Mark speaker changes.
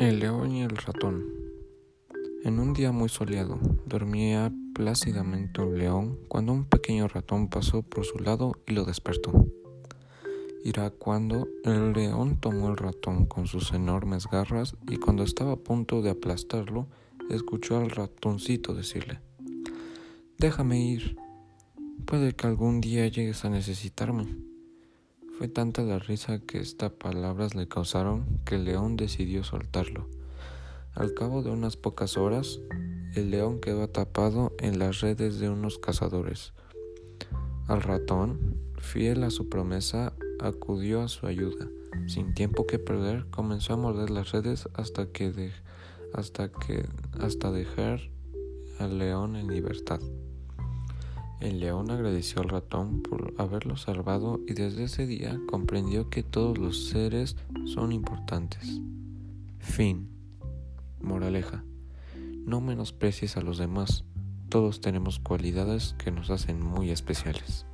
Speaker 1: El león y el ratón. En un día muy soleado, dormía plácidamente un león cuando un pequeño ratón pasó por su lado y lo despertó. Irá cuando el león tomó el ratón con sus enormes garras y cuando estaba a punto de aplastarlo, escuchó al ratoncito decirle, Déjame ir, puede que algún día llegues a necesitarme. Fue tanta la risa que estas palabras le causaron que el león decidió soltarlo. Al cabo de unas pocas horas, el león quedó atrapado en las redes de unos cazadores. Al ratón, fiel a su promesa, acudió a su ayuda. Sin tiempo que perder, comenzó a morder las redes hasta que hasta que hasta dejar al león en libertad. El león agradeció al ratón por haberlo salvado y desde ese día comprendió que todos los seres son importantes. Fin. Moraleja. No menosprecies a los demás. Todos tenemos cualidades que nos hacen muy especiales.